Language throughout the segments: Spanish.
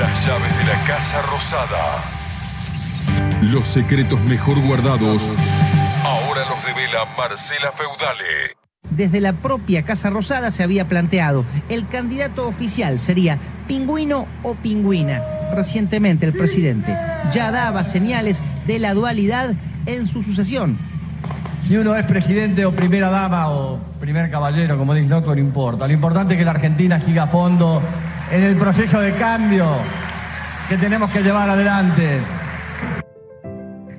Las llaves de la Casa Rosada. Los secretos mejor guardados. Ahora los devela Marcela Feudale. Desde la propia Casa Rosada se había planteado, el candidato oficial sería pingüino o pingüina. Recientemente el presidente ya daba señales de la dualidad en su sucesión. Si uno es presidente o primera dama o primer caballero, como dice no importa. Lo importante es que la Argentina siga a fondo en el proceso de cambio que tenemos que llevar adelante.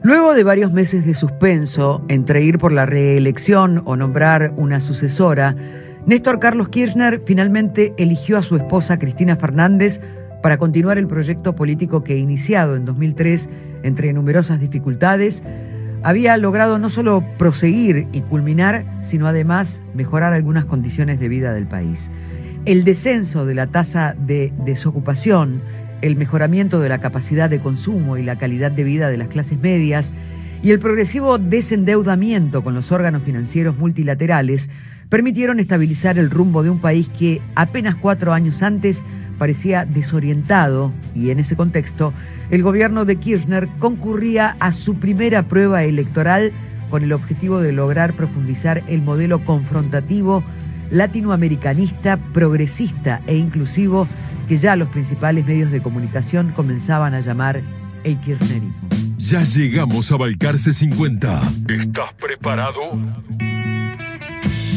Luego de varios meses de suspenso entre ir por la reelección o nombrar una sucesora, Néstor Carlos Kirchner finalmente eligió a su esposa Cristina Fernández para continuar el proyecto político que iniciado en 2003 entre numerosas dificultades, había logrado no solo proseguir y culminar, sino además mejorar algunas condiciones de vida del país. El descenso de la tasa de desocupación, el mejoramiento de la capacidad de consumo y la calidad de vida de las clases medias y el progresivo desendeudamiento con los órganos financieros multilaterales permitieron estabilizar el rumbo de un país que apenas cuatro años antes parecía desorientado y en ese contexto el gobierno de Kirchner concurría a su primera prueba electoral con el objetivo de lograr profundizar el modelo confrontativo latinoamericanista, progresista e inclusivo que ya los principales medios de comunicación comenzaban a llamar el kirchnerismo. Ya llegamos a Balcarce 50. ¿Estás preparado?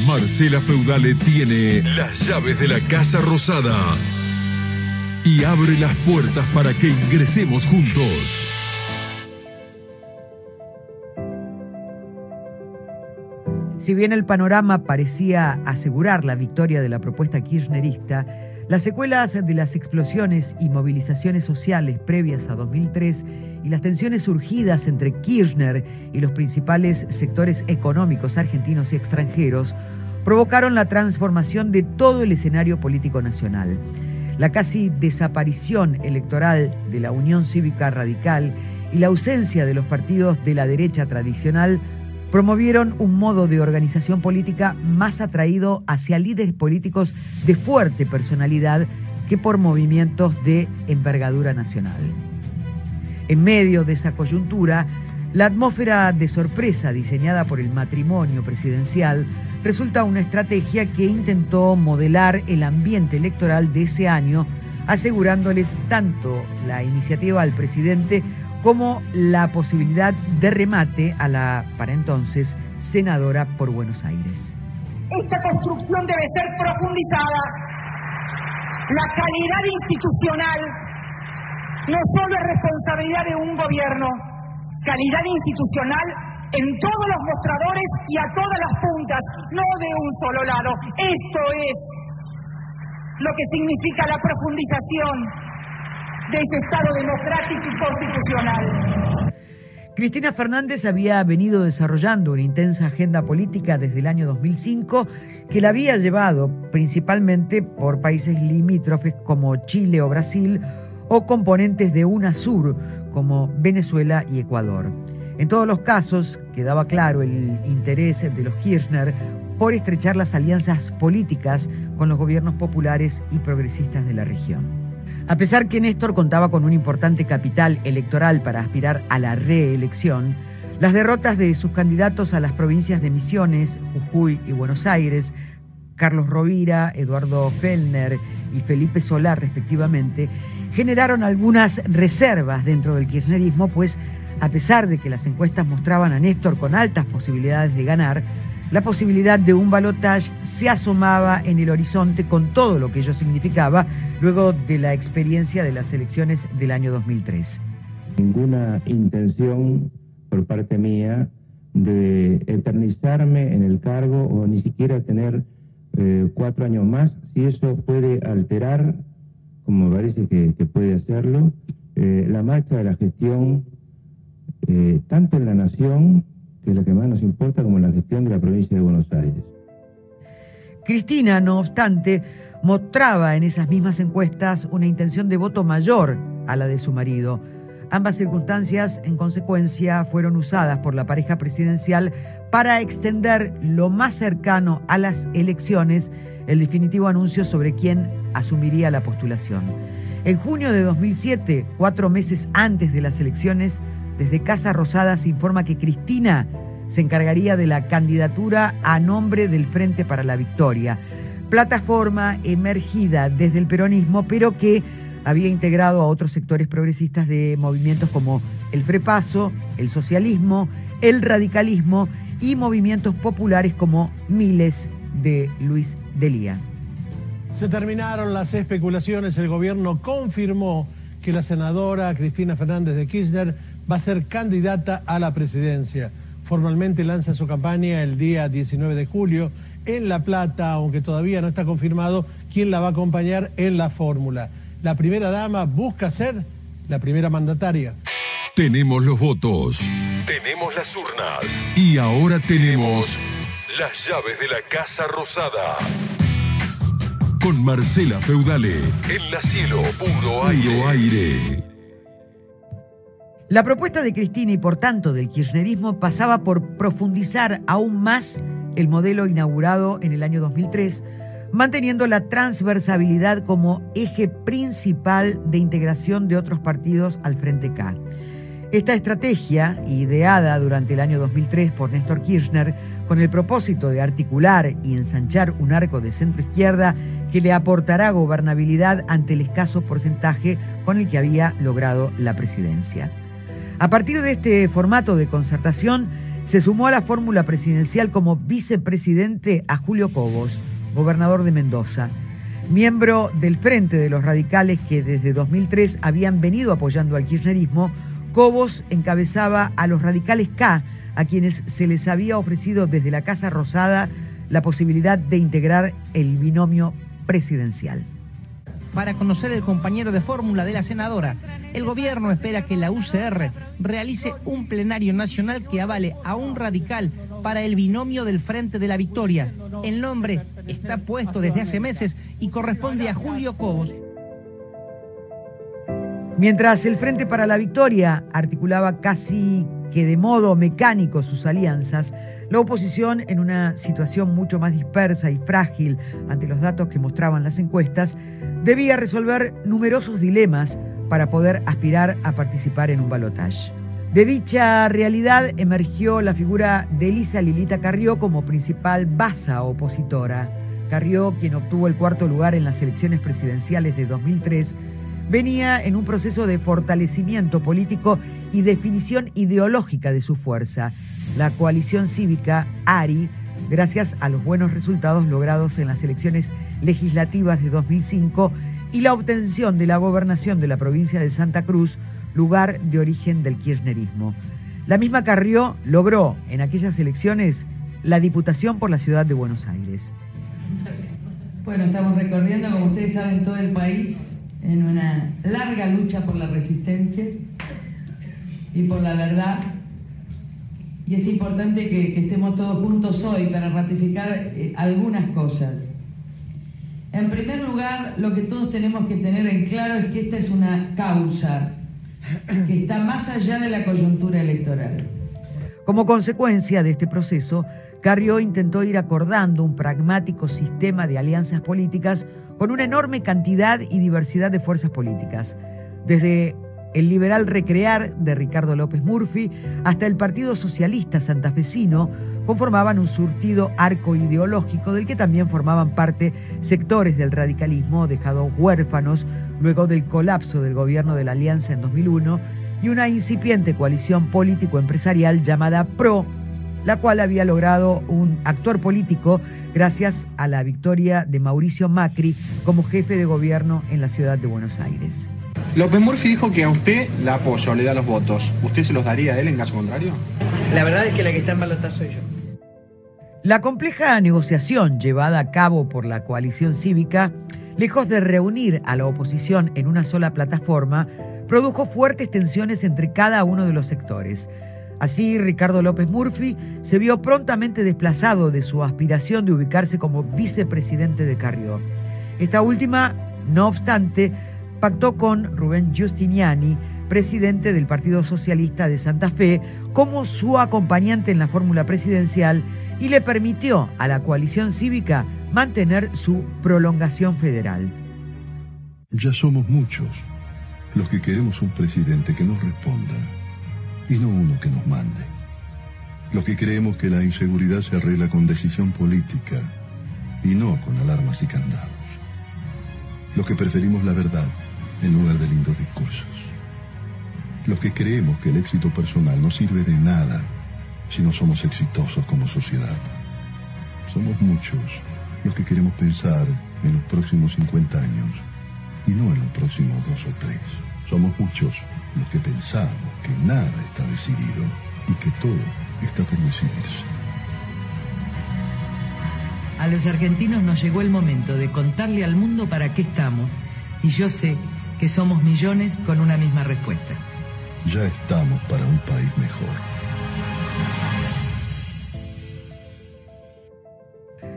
Marcela Feudale tiene las llaves de la Casa Rosada y abre las puertas para que ingresemos juntos. Si bien el panorama parecía asegurar la victoria de la propuesta kirchnerista, las secuelas de las explosiones y movilizaciones sociales previas a 2003 y las tensiones surgidas entre Kirchner y los principales sectores económicos argentinos y extranjeros provocaron la transformación de todo el escenario político nacional. La casi desaparición electoral de la Unión Cívica Radical y la ausencia de los partidos de la derecha tradicional promovieron un modo de organización política más atraído hacia líderes políticos de fuerte personalidad que por movimientos de envergadura nacional. En medio de esa coyuntura, la atmósfera de sorpresa diseñada por el matrimonio presidencial resulta una estrategia que intentó modelar el ambiente electoral de ese año, asegurándoles tanto la iniciativa al presidente como la posibilidad de remate a la, para entonces, senadora por Buenos Aires. Esta construcción debe ser profundizada. La calidad institucional no solo es responsabilidad de un gobierno, calidad institucional en todos los mostradores y a todas las puntas, no de un solo lado. Esto es lo que significa la profundización de ese Estado democrático y constitucional. Cristina Fernández había venido desarrollando una intensa agenda política desde el año 2005 que la había llevado principalmente por países limítrofes como Chile o Brasil o componentes de UNASUR como Venezuela y Ecuador. En todos los casos quedaba claro el interés de los Kirchner por estrechar las alianzas políticas con los gobiernos populares y progresistas de la región. A pesar que Néstor contaba con un importante capital electoral para aspirar a la reelección, las derrotas de sus candidatos a las provincias de Misiones, Jujuy y Buenos Aires, Carlos Rovira, Eduardo Fellner y Felipe Solar respectivamente, generaron algunas reservas dentro del kirchnerismo, pues a pesar de que las encuestas mostraban a Néstor con altas posibilidades de ganar, la posibilidad de un balotaje se asomaba en el horizonte con todo lo que ello significaba luego de la experiencia de las elecciones del año 2003. Ninguna intención por parte mía de eternizarme en el cargo o ni siquiera tener eh, cuatro años más, si eso puede alterar, como parece que, puede hacerlo, eh, la marcha de la gestión, eh, tanto en la nación que es la que más nos importa, como la gestión de la provincia de Buenos Aires. Cristina, no obstante, mostraba en esas mismas encuestas una intención de voto mayor a la de su marido. Ambas circunstancias, en consecuencia, fueron usadas por la pareja presidencial para extender lo más cercano a las elecciones el definitivo anuncio sobre quién asumiría la postulación. En junio de 2007, cuatro meses antes de las elecciones, desde Casa Rosada se informa que Cristina se encargaría de la candidatura a nombre del Frente para la Victoria, plataforma emergida desde el peronismo, pero que había integrado a otros sectores progresistas de movimientos como el Frepaso, el socialismo, el radicalismo y movimientos populares como Miles de Luis Delía. Se terminaron las especulaciones, el gobierno confirmó que la senadora Cristina Fernández de Kirchner va a ser candidata a la presidencia. Formalmente lanza su campaña el día 19 de julio en La Plata, aunque todavía no está confirmado quién la va a acompañar en la fórmula. La primera dama busca ser la primera mandataria. Tenemos los votos, tenemos las urnas y ahora tenemos las llaves de la Casa Rosada. Con Marcela Feudale en la cielo puro aire. aire. La propuesta de Cristina y por tanto del kirchnerismo pasaba por profundizar aún más el modelo inaugurado en el año 2003, manteniendo la transversabilidad como eje principal de integración de otros partidos al Frente K. Esta estrategia, ideada durante el año 2003 por Néstor Kirchner, con el propósito de articular y ensanchar un arco de centro izquierda que le aportará gobernabilidad ante el escaso porcentaje con el que había logrado la presidencia. A partir de este formato de concertación, se sumó a la fórmula presidencial como vicepresidente a Julio Cobos, gobernador de Mendoza, miembro del Frente de los Radicales que desde 2003 habían venido apoyando al kirchnerismo. Cobos encabezaba a los radicales K, a quienes se les había ofrecido desde la Casa Rosada la posibilidad de integrar el binomio presidencial para conocer el compañero de fórmula de la senadora. El gobierno espera que la UCR realice un plenario nacional que avale a un radical para el binomio del Frente de la Victoria. El nombre está puesto desde hace meses y corresponde a Julio Cobos. Mientras el Frente para la Victoria articulaba casi que de modo mecánico sus alianzas, la oposición, en una situación mucho más dispersa y frágil ante los datos que mostraban las encuestas, debía resolver numerosos dilemas para poder aspirar a participar en un balotaje. De dicha realidad emergió la figura de Elisa Lilita Carrió como principal basa opositora. Carrió, quien obtuvo el cuarto lugar en las elecciones presidenciales de 2003, venía en un proceso de fortalecimiento político y definición ideológica de su fuerza. La coalición cívica ARI, gracias a los buenos resultados logrados en las elecciones legislativas de 2005 y la obtención de la gobernación de la provincia de Santa Cruz, lugar de origen del kirchnerismo. La misma Carrió logró en aquellas elecciones la diputación por la ciudad de Buenos Aires. Bueno, estamos recorriendo, como ustedes saben, todo el país en una larga lucha por la resistencia y por la verdad. Y es importante que, estemos todos juntos hoy para ratificar eh, algunas cosas. En primer lugar, lo que todos tenemos que tener en claro es que esta es una causa que está más allá de la coyuntura electoral. Como consecuencia de este proceso, Carrió intentó ir acordando un pragmático sistema de alianzas políticas con una enorme cantidad y diversidad de fuerzas políticas, desde el liberal Recrear de Ricardo López Murphy hasta el Partido Socialista Santafesino conformaban un surtido arco ideológico del que también formaban parte sectores del radicalismo dejados huérfanos luego del colapso del gobierno de la Alianza en 2001 y una incipiente coalición político-empresarial llamada PRO, la cual había logrado un actor político gracias a la victoria de Mauricio Macri como jefe de gobierno en la ciudad de Buenos Aires. López Murphy dijo que a usted la apoya o le da los votos. ¿Usted se los daría a él en caso contrario? La verdad es que la que está en balotaje soy yo. La compleja negociación llevada a cabo por la coalición cívica, lejos de reunir a la oposición en una sola plataforma, produjo fuertes tensiones entre cada uno de los sectores. Así, Ricardo López Murphy se vio prontamente desplazado de su aspiración de ubicarse como vicepresidente de Carrió. Esta última, no obstante, pactó con Rubén Giustiniani, presidente del Partido Socialista de Santa Fe, como su acompañante en la fórmula presidencial y le permitió a la coalición cívica mantener su prolongación federal. Ya somos muchos los que queremos un presidente que nos responda y no uno que nos mande. Los que creemos que la inseguridad se arregla con decisión política y no con alarmas y candados. Los que preferimos la verdad en lugar de lindos discursos. Los que creemos que el éxito personal no sirve de nada si no somos exitosos como sociedad. Somos muchos los que queremos pensar en los próximos 50 años y no en los próximos dos o tres. Somos muchos los que pensamos que nada está decidido y que todo está por decidirse. A los argentinos nos llegó el momento de contarle al mundo para qué estamos y yo sé que somos millones con una misma respuesta. Ya estamos para un país mejor.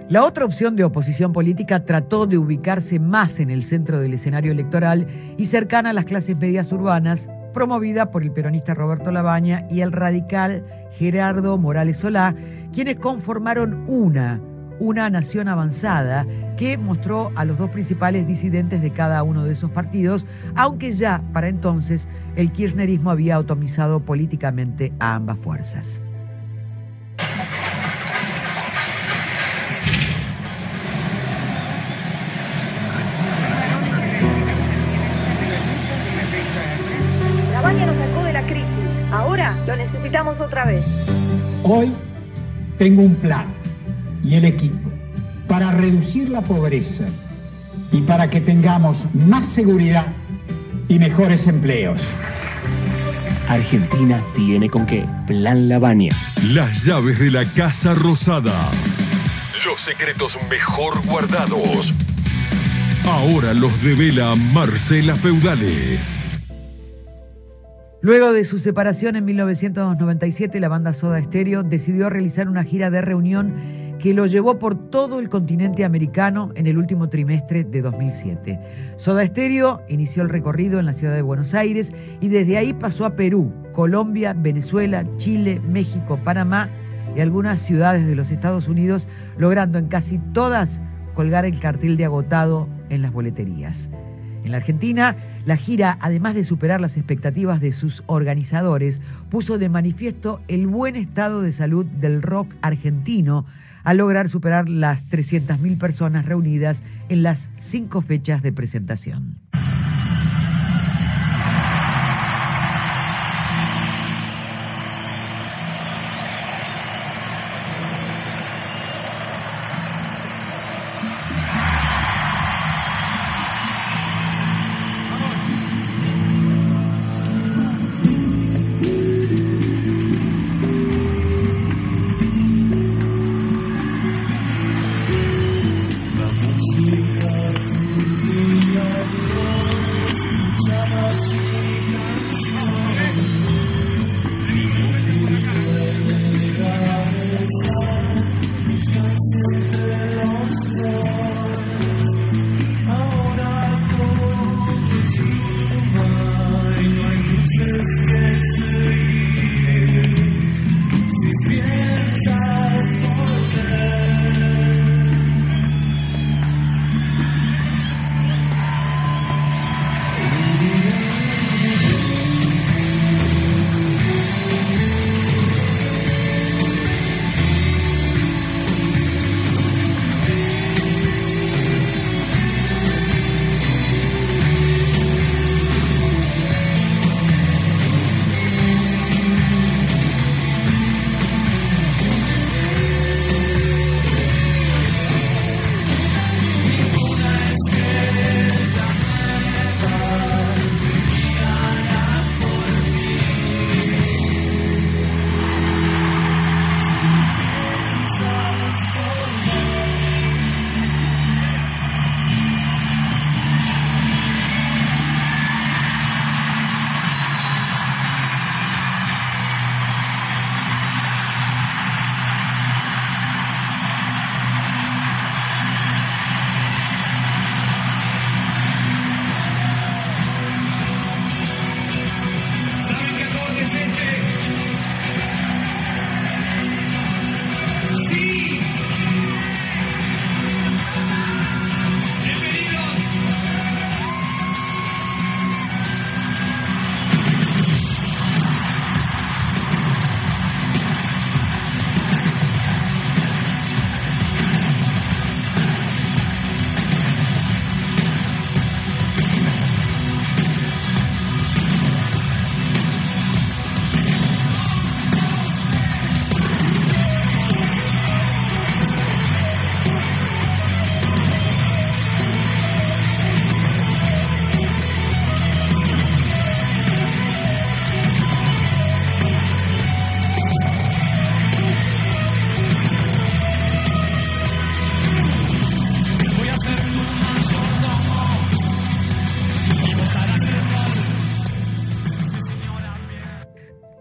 La otra opción de oposición política trató de ubicarse más en el centro del escenario electoral y cercana a las clases medias urbanas, promovida por el peronista Roberto Labaña y el radical Gerardo Morales Solá, quienes conformaron una, una nación avanzada que mostró a los dos principales disidentes de cada uno de esos partidos, aunque ya para entonces el kirchnerismo había atomizado políticamente a ambas fuerzas. Otra vez. Hoy tengo un plan y el equipo para reducir la pobreza y para que tengamos más seguridad y mejores empleos. Argentina tiene con qué. Plan Lavania. Las llaves de la Casa Rosada. Los secretos mejor guardados. Ahora los devela Marcela Feudale. Luego de su separación en 1997, la banda Soda Stereo decidió realizar una gira de reunión que lo llevó por todo el continente americano en el último trimestre de 2007. Soda Stereo inició el recorrido en la ciudad de Buenos Aires y desde ahí pasó a Perú, Colombia, Venezuela, Chile, México, Panamá y algunas ciudades de los Estados Unidos, logrando en casi todas colgar el cartel de agotado en las boleterías. En la Argentina, la gira, además de superar las expectativas de sus organizadores, puso de manifiesto el buen estado de salud del rock argentino al lograr superar las 300.000 personas reunidas en las cinco fechas de presentación.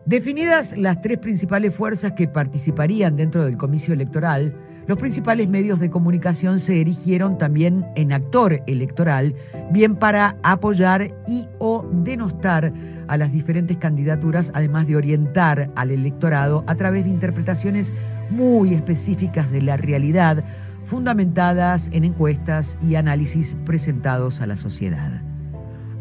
Definidas las tres principales fuerzas que participarían dentro del comicio electoral, los principales medios de comunicación se erigieron también en actor electoral, bien para apoyar y o denostar a las diferentes candidaturas, además de orientar al electorado a través de interpretaciones muy específicas de la realidad, fundamentadas en encuestas y análisis presentados a la sociedad.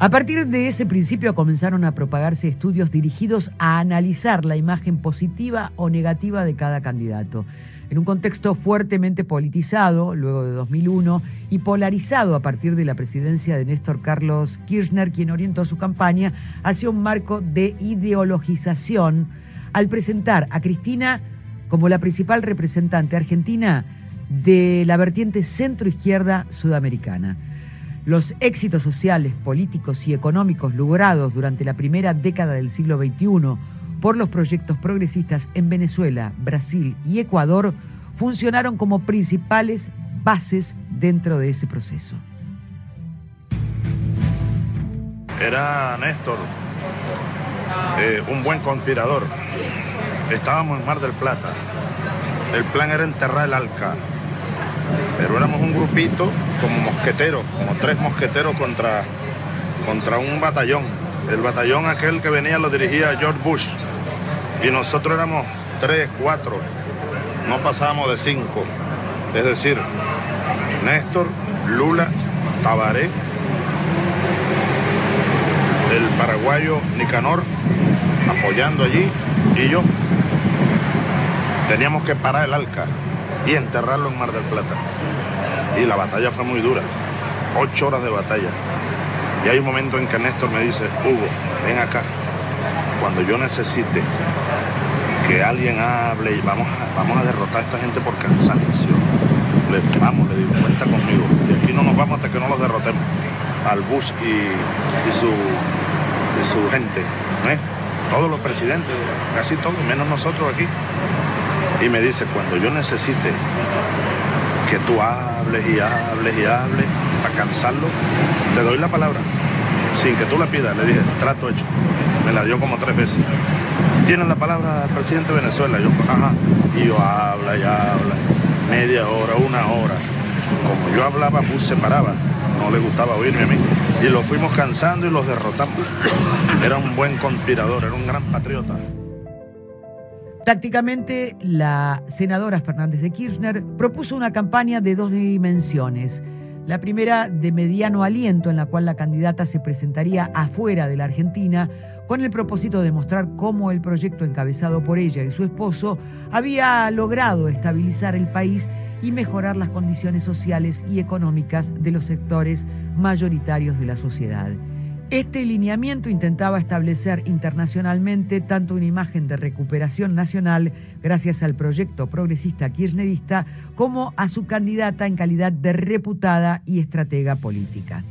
A partir de ese principio comenzaron a propagarse estudios dirigidos a analizar la imagen positiva o negativa de cada candidato en un contexto fuertemente politizado luego de 2001 y polarizado a partir de la presidencia de Néstor Carlos Kirchner, quien orientó su campaña hacia un marco de ideologización al presentar a Cristina como la principal representante argentina de la vertiente centro-izquierda sudamericana. Los éxitos sociales, políticos y económicos logrados durante la primera década del siglo XXI por los proyectos progresistas en Venezuela, Brasil y Ecuador funcionaron como principales bases dentro de ese proceso. Era Néstor, eh, un buen conspirador. Estábamos en Mar del Plata. El plan era enterrar el Alca. Pero éramos un grupito como mosqueteros, como tres mosqueteros contra, contra un batallón. El batallón aquel que venía lo dirigía George Bush. Y nosotros éramos tres, cuatro, no pasábamos de cinco. Es decir, Néstor, Lula, Tabaré, el paraguayo Nicanor, apoyando allí, y yo. Teníamos que parar el Alca y enterrarlo en Mar del Plata. Y la batalla fue muy dura, ocho horas de batalla. Y hay un momento en que Néstor me dice, Hugo, ven acá, cuando yo necesite que alguien hable y vamos a, vamos a derrotar a esta gente por cansancio. Le, vamos, le digo, cuenta conmigo. Y aquí no nos vamos hasta que no los derrotemos. Al Bush y, su, y su gente. ¿eh? Todos los presidentes, casi todos, menos nosotros aquí. Y me dice, cuando yo necesite que tú hables y hables y hables para cansarlo, te doy la palabra sin que tú la pidas. Le dije, trato hecho. Me la dio como tres veces. ¿Tienen la palabra el presidente de Venezuela? Yo, ajá. Y yo habla y habla. Media hora, una hora. Como yo hablaba, Bush se paraba. No le gustaba oírme a mí. Y lo fuimos cansando y los derrotamos. Era un buen conspirador, era un gran patriota. Tácticamente, la senadora Fernández de Kirchner propuso una campaña de dos dimensiones la primera de mediano aliento en la cual la candidata se presentaría afuera de la Argentina con el propósito de mostrar cómo el proyecto encabezado por ella y su esposo había logrado estabilizar el país y mejorar las condiciones sociales y económicas de los sectores mayoritarios de la sociedad. Este lineamiento intentaba establecer internacionalmente tanto una imagen de recuperación nacional gracias al proyecto progresista kirchnerista como a su candidata en calidad de reputada y estratega política.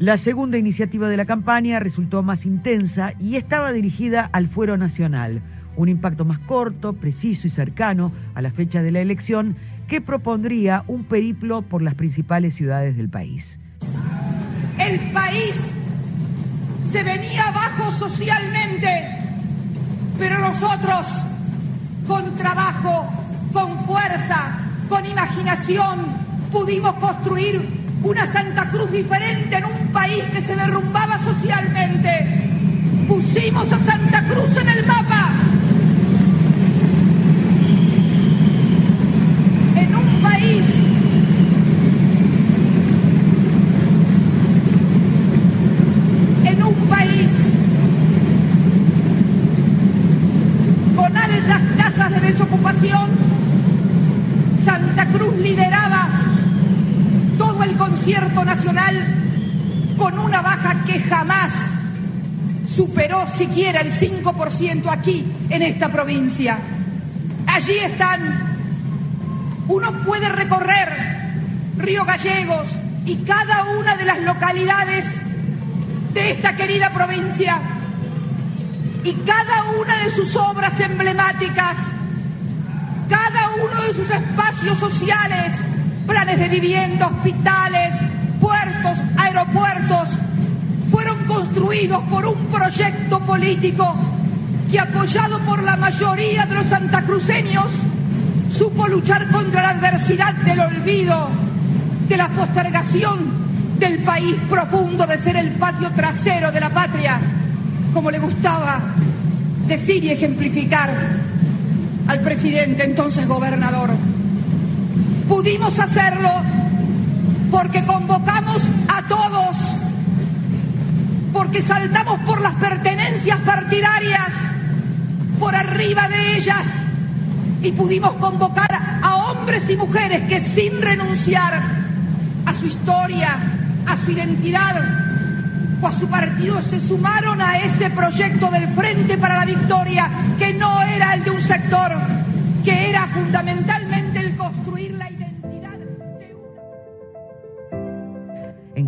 La segunda iniciativa de la campaña resultó más intensa y estaba dirigida al fuero nacional, un impacto más corto, preciso y cercano a la fecha de la elección que propondría un periplo por las principales ciudades del país. El país se venía abajo socialmente, pero nosotros, con trabajo, con fuerza, con imaginación, pudimos construir una Santa Cruz diferente en un país que se derrumbaba socialmente. Pusimos a Santa Cruz en el mapa. En un país país con altas tasas de desocupación, Santa Cruz lideraba todo el concierto nacional con una baja que jamás superó siquiera el 5% aquí en esta provincia. Allí están, uno puede recorrer Río Gallegos y cada una de las localidades de esta querida provincia y cada una de sus obras emblemáticas, cada uno de sus espacios sociales, planes de vivienda, hospitales, puertos, aeropuertos, fueron construidos por un proyecto político que apoyado por la mayoría de los santacruceños, supo luchar contra la adversidad del olvido, de la postergación del país profundo de ser el patio trasero de la patria, como le gustaba decir y ejemplificar al presidente, entonces gobernador. Pudimos hacerlo porque convocamos a todos, porque saltamos por las pertenencias partidarias, por arriba de ellas, y pudimos convocar a hombres y mujeres que sin renunciar a su historia, a su identidad o a su partido se sumaron a ese proyecto del Frente para la Victoria, que no era el de un sector, que era fundamentalmente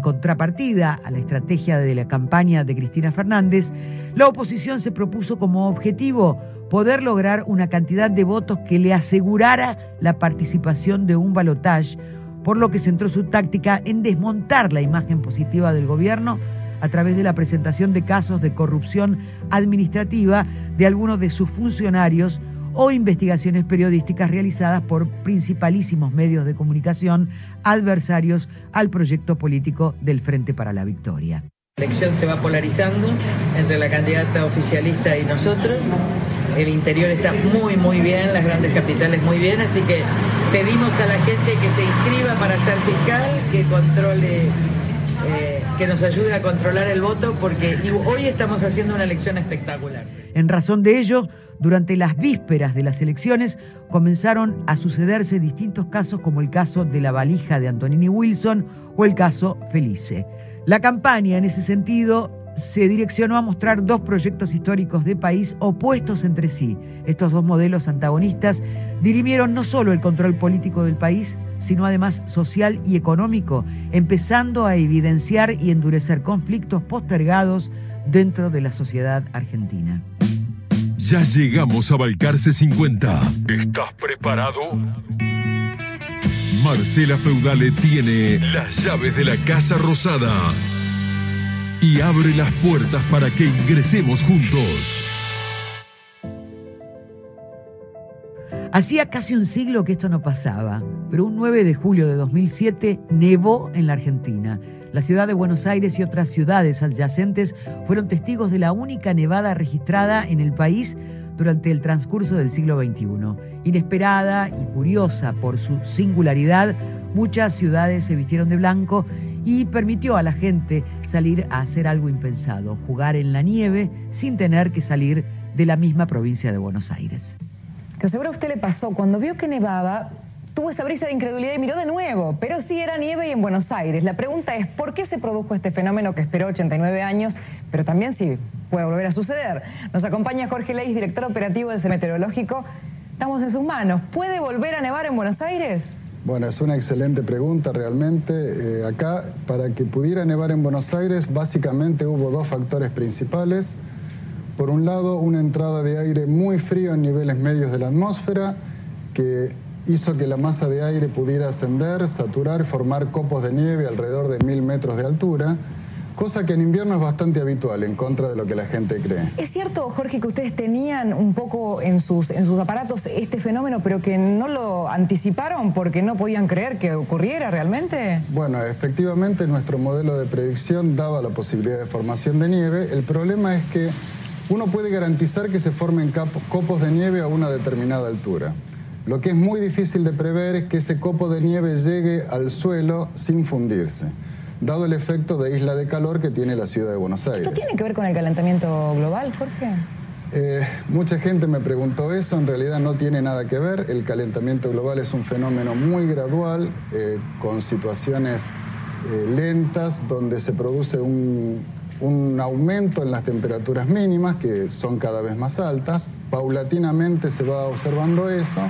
contrapartida a la estrategia de la campaña de Cristina Fernández, la oposición se propuso como objetivo poder lograr una cantidad de votos que le asegurara la participación de un balotaje, por lo que centró su táctica en desmontar la imagen positiva del gobierno a través de la presentación de casos de corrupción administrativa de algunos de sus funcionarios o investigaciones periodísticas realizadas por principalísimos medios de comunicación adversarios al proyecto político del Frente para la Victoria. La elección se va polarizando entre la candidata oficialista y nosotros. El interior está muy, muy bien, las grandes capitales muy bien, así que pedimos a la gente que se inscriba para ser fiscal, que controle eh, que nos ayude a controlar el voto porque hoy estamos haciendo una elección espectacular. En razón de ello, durante las vísperas de las elecciones comenzaron a sucederse distintos casos como el caso de la valija de Antonini Wilson o el caso Felice. La campaña en ese sentido se direccionó a mostrar dos proyectos históricos de país opuestos entre sí. Estos dos modelos antagonistas dirimieron no solo el control político del país, sino además social y económico, empezando a evidenciar y endurecer conflictos postergados dentro de la sociedad argentina. Ya llegamos a Balcarce 50. ¿Estás preparado? Marcela Feudale tiene las llaves de la Casa Rosada y abre las puertas para que ingresemos juntos. Hacía casi un siglo que esto no pasaba, pero un 9 de julio de 2007 nevó en la Argentina. La ciudad de Buenos Aires y otras ciudades adyacentes fueron testigos de la única nevada registrada en el país durante el transcurso del siglo XXI. Inesperada y curiosa por su singularidad, muchas ciudades se vistieron de blanco y permitió a la gente salir a hacer algo impensado, jugar en la nieve sin tener que salir de la misma provincia de Buenos Aires. A usted le pasó, cuando vio que nevaba, tuvo esa brisa de incredulidad y miró de nuevo, pero sí era nieve y en Buenos Aires. La pregunta es, ¿por qué se produjo este fenómeno que esperó 89 años, pero también sí puede volver a suceder? Nos acompaña Jorge Leis, director operativo del Meteorológico. Estamos en sus manos. ¿Puede volver a nevar en Buenos Aires? Bueno, es una excelente pregunta realmente. Eh, acá, para que pudiera nevar en Buenos Aires, básicamente hubo dos factores principales. Por un lado, una entrada de aire muy frío en niveles medios de la atmósfera, que hizo que la masa de aire pudiera ascender, saturar formar copos de nieve alrededor de mil metros de altura cosa que en invierno es bastante habitual, en contra de lo que la gente cree. ¿Es cierto, Jorge, que ustedes tenían un poco en sus, en sus aparatos este fenómeno, pero que no lo anticiparon porque no podían creer que ocurriera realmente? Bueno, efectivamente nuestro modelo de predicción daba la posibilidad de formación de nieve. El problema es que uno puede garantizar que se formen copos de nieve a una determinada altura. Lo que es muy difícil de prever es que ese copo de nieve llegue al suelo sin fundirse dado el efecto de isla de calor que tiene la ciudad de Buenos Aires. ¿Esto tiene que ver con el calentamiento global, Jorge? Eh, mucha gente me preguntó eso, en realidad no tiene nada que ver. El calentamiento global es un fenómeno muy gradual, eh, con situaciones eh, lentas, donde se produce un, un aumento en las temperaturas mínimas, que son cada vez más altas. Paulatinamente se va observando eso.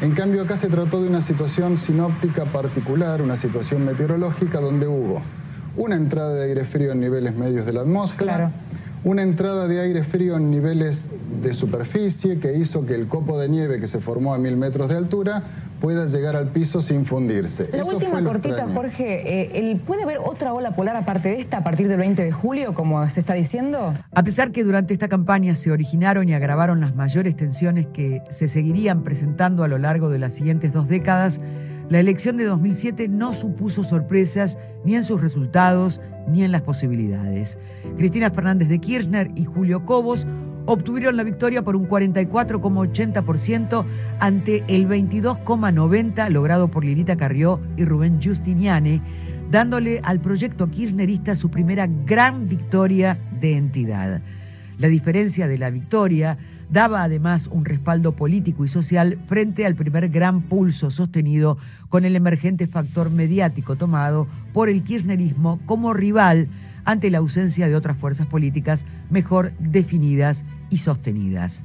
En cambio, acá se trató de una situación sinóptica particular, una situación meteorológica donde hubo una entrada de aire frío en niveles medios de la atmósfera, una entrada de aire frío en niveles de superficie que hizo que el copo de nieve que se formó a mil metros de altura pueda llegar al piso sin fundirse. La última cortita, Jorge, eh, ¿puede haber otra ola polar aparte de esta a partir del 20 de julio, como se está diciendo? A pesar que durante esta campaña se originaron y agravaron las mayores tensiones que se seguirían presentando a lo largo de las siguientes dos décadas, la elección de 2007 no supuso sorpresas ni en sus resultados ni en las posibilidades. Cristina Fernández de Kirchner y Julio Cobos obtuvieron la victoria por un 44,80% ante el 22,90% logrado por Lilita Carrió y Rubén Giustiniane, dándole al proyecto kirchnerista su primera gran victoria de entidad. La diferencia de la victoria daba además un respaldo político y social frente al primer gran pulso sostenido con el emergente factor mediático tomado por el kirchnerismo como rival ante la ausencia de otras fuerzas políticas mejor definidas y sostenidas.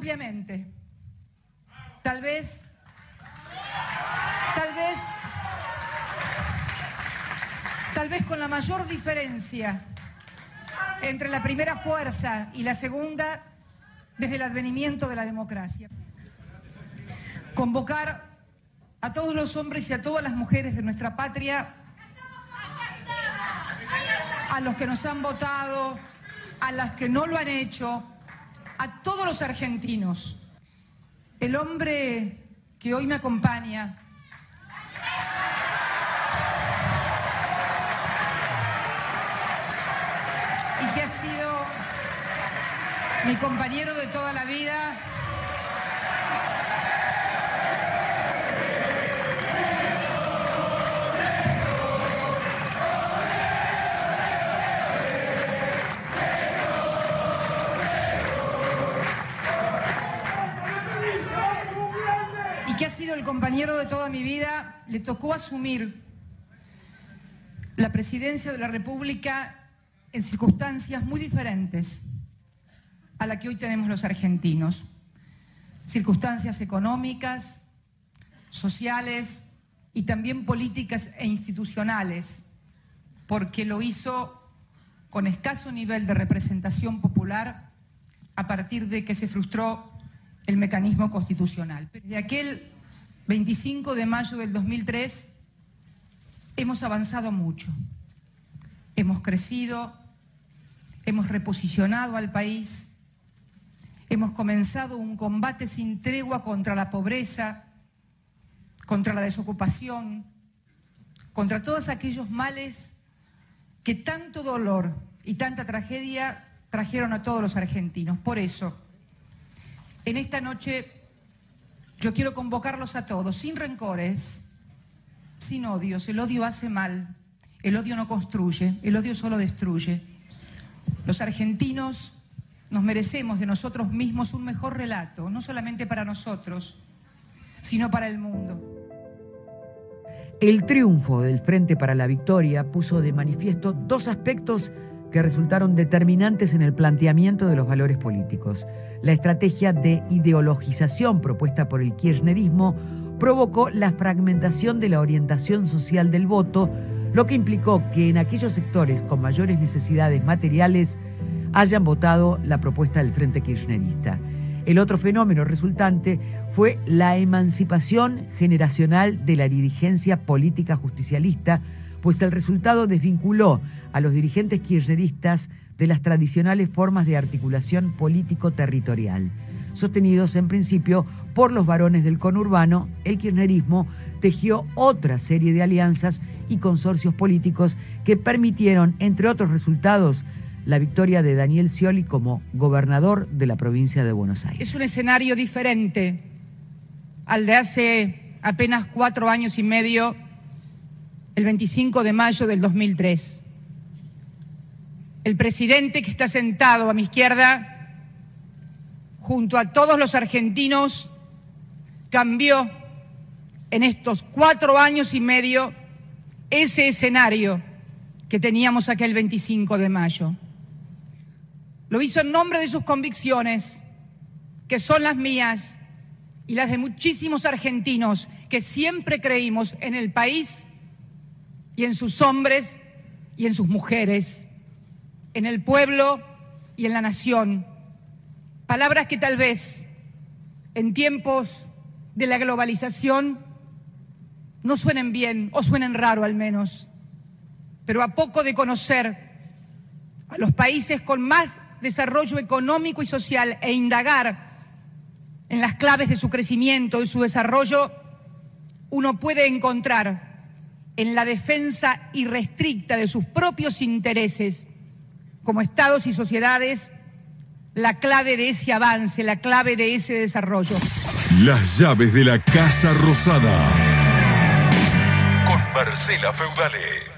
Ampliamente. Tal vez, tal vez tal vez con la mayor diferencia entre la primera fuerza y la segunda desde el advenimiento de la democracia. Convocar a todos los hombres y a todas las mujeres de nuestra patria, a los que nos han votado, a las que no lo han hecho, a todos los argentinos. El hombre que hoy me acompaña mi compañero de toda la vida. Sido el compañero de toda mi vida, le tocó asumir la presidencia de la República en circunstancias muy diferentes a la que hoy tenemos los argentinos. Circunstancias económicas, sociales y también políticas e institucionales, porque lo hizo con escaso nivel de representación popular a partir de que se frustró el mecanismo constitucional. Desde aquel 25 de mayo del 2003 hemos avanzado mucho, hemos crecido, hemos reposicionado al país, Hemos comenzado un combate sin tregua contra la pobreza, contra la desocupación, contra todos aquellos males que tanto dolor y tanta tragedia trajeron a todos los argentinos. Por eso, en esta noche yo quiero convocarlos a todos, sin rencores, sin odios. El odio hace mal, el odio no construye, el odio solo destruye. Los argentinos nos merecemos de nosotros mismos un mejor relato, no solamente para nosotros, sino para el mundo. El triunfo del Frente para la Victoria puso de manifiesto dos aspectos que resultaron determinantes en el planteamiento de los valores políticos. La estrategia de ideologización propuesta por el kirchnerismo provocó la fragmentación de la orientación social del voto, lo que implicó que en aquellos sectores con mayores necesidades materiales hayan votado la propuesta del Frente Kirchnerista. El otro fenómeno resultante fue la emancipación generacional de la dirigencia política justicialista, pues el resultado desvinculó a los dirigentes kirchneristas de las tradicionales formas de articulación político-territorial. Sostenidos en principio por los varones del conurbano, el kirchnerismo tejió otra serie de alianzas y consorcios políticos que permitieron, entre otros resultados, la victoria de Daniel Scioli como gobernador de la provincia de Buenos Aires. Es un escenario diferente al de hace apenas cuatro años y medio, el 25 de mayo del 2003. El presidente que está sentado a mi izquierda, junto a todos los argentinos, cambió en estos cuatro años y medio ese escenario que teníamos aquel 25 de mayo. Lo hizo en nombre de sus convicciones, que son las mías y las de muchísimos argentinos que siempre creímos en el país y en sus hombres y en sus mujeres, en el pueblo y en la nación. Palabras que tal vez en tiempos de la globalización no suenen bien o suenen raro al menos, pero a poco de conocer a los países con más desarrollo económico y social e indagar en las claves de su crecimiento y su desarrollo, uno puede encontrar en la defensa irrestricta de sus propios intereses como estados y sociedades la clave de ese avance, la clave de ese desarrollo. Las llaves de la Casa Rosada. Con Marcela Feudale.